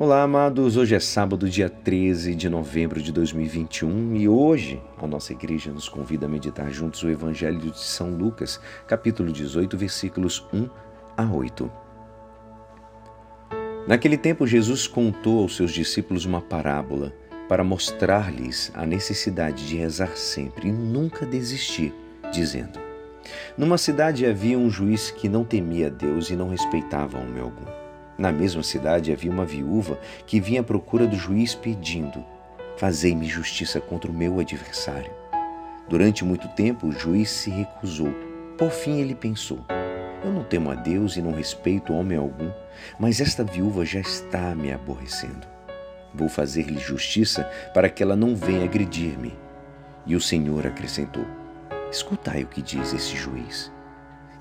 Olá, amados. Hoje é sábado, dia 13 de novembro de 2021 e hoje a nossa igreja nos convida a meditar juntos o Evangelho de São Lucas, capítulo 18, versículos 1 a 8. Naquele tempo, Jesus contou aos seus discípulos uma parábola para mostrar-lhes a necessidade de rezar sempre e nunca desistir, dizendo: Numa cidade havia um juiz que não temia Deus e não respeitava homem algum. Na mesma cidade havia uma viúva que vinha à procura do juiz pedindo: Fazei-me justiça contra o meu adversário. Durante muito tempo o juiz se recusou. Por fim ele pensou: Eu não temo a Deus e não respeito homem algum, mas esta viúva já está me aborrecendo. Vou fazer-lhe justiça para que ela não venha agredir-me. E o Senhor acrescentou: Escutai o que diz esse juiz.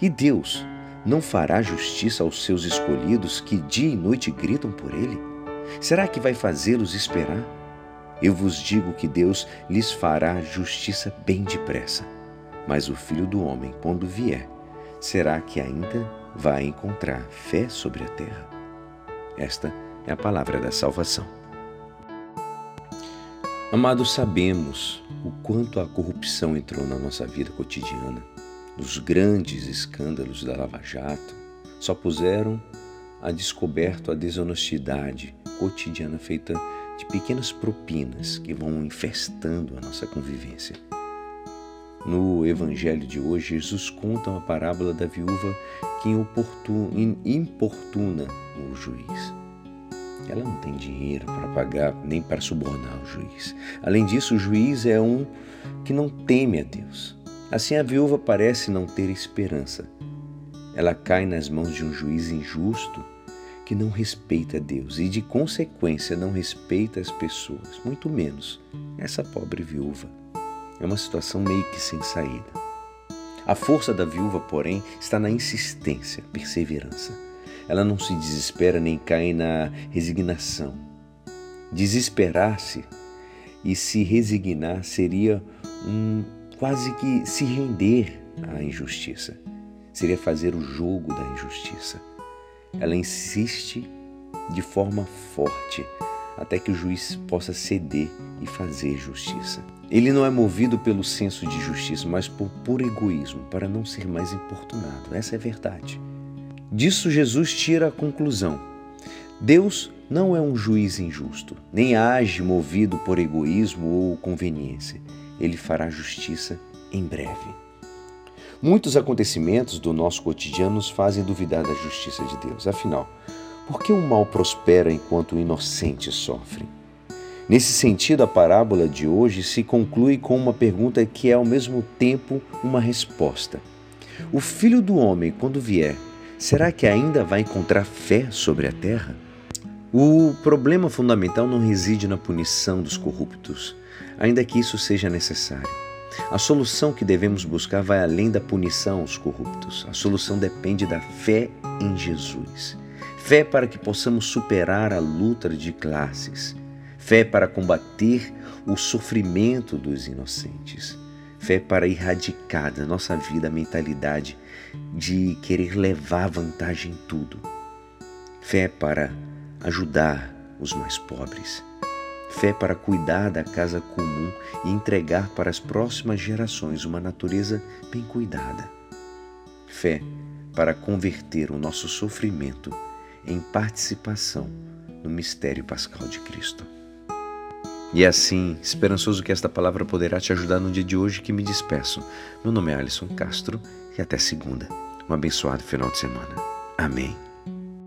E Deus não fará justiça aos seus escolhidos que dia e noite gritam por ele? Será que vai fazê-los esperar? Eu vos digo que Deus lhes fará justiça bem depressa. Mas o filho do homem, quando vier, será que ainda vai encontrar fé sobre a terra? Esta é a palavra da salvação. Amados, sabemos o quanto a corrupção entrou na nossa vida cotidiana dos grandes escândalos da Lava Jato só puseram a descoberto a desonestidade cotidiana feita de pequenas propinas que vão infestando a nossa convivência. No Evangelho de hoje, Jesus conta uma parábola da viúva que importuna o juiz. Ela não tem dinheiro para pagar nem para subornar o juiz. Além disso, o juiz é um que não teme a Deus. Assim a viúva parece não ter esperança. Ela cai nas mãos de um juiz injusto que não respeita Deus e, de consequência, não respeita as pessoas, muito menos essa pobre viúva. É uma situação meio que sem saída. A força da viúva, porém, está na insistência, perseverança. Ela não se desespera nem cai na resignação. Desesperar-se e se resignar seria um quase que se render à injustiça. Seria fazer o jogo da injustiça. Ela insiste de forma forte até que o juiz possa ceder e fazer justiça. Ele não é movido pelo senso de justiça, mas por puro egoísmo, para não ser mais importunado. Essa é a verdade. Disso Jesus tira a conclusão: Deus não é um juiz injusto, nem age movido por egoísmo ou conveniência ele fará justiça em breve. Muitos acontecimentos do nosso cotidiano nos fazem duvidar da justiça de Deus. Afinal, por que o mal prospera enquanto o inocente sofre? Nesse sentido, a parábola de hoje se conclui com uma pergunta que é ao mesmo tempo uma resposta. O filho do homem, quando vier, será que ainda vai encontrar fé sobre a terra? O problema fundamental não reside na punição dos corruptos, ainda que isso seja necessário. A solução que devemos buscar vai além da punição aos corruptos. A solução depende da fé em Jesus. Fé para que possamos superar a luta de classes. Fé para combater o sofrimento dos inocentes. Fé para erradicar da nossa vida a mentalidade de querer levar vantagem em tudo. Fé para ajudar os mais pobres fé para cuidar da casa comum e entregar para as próximas gerações uma natureza bem cuidada. Fé para converter o nosso sofrimento em participação no mistério pascal de Cristo. E assim, esperançoso que esta palavra poderá te ajudar no dia de hoje que me despeço. Meu nome é Alisson Castro e até segunda. Um abençoado final de semana. Amém.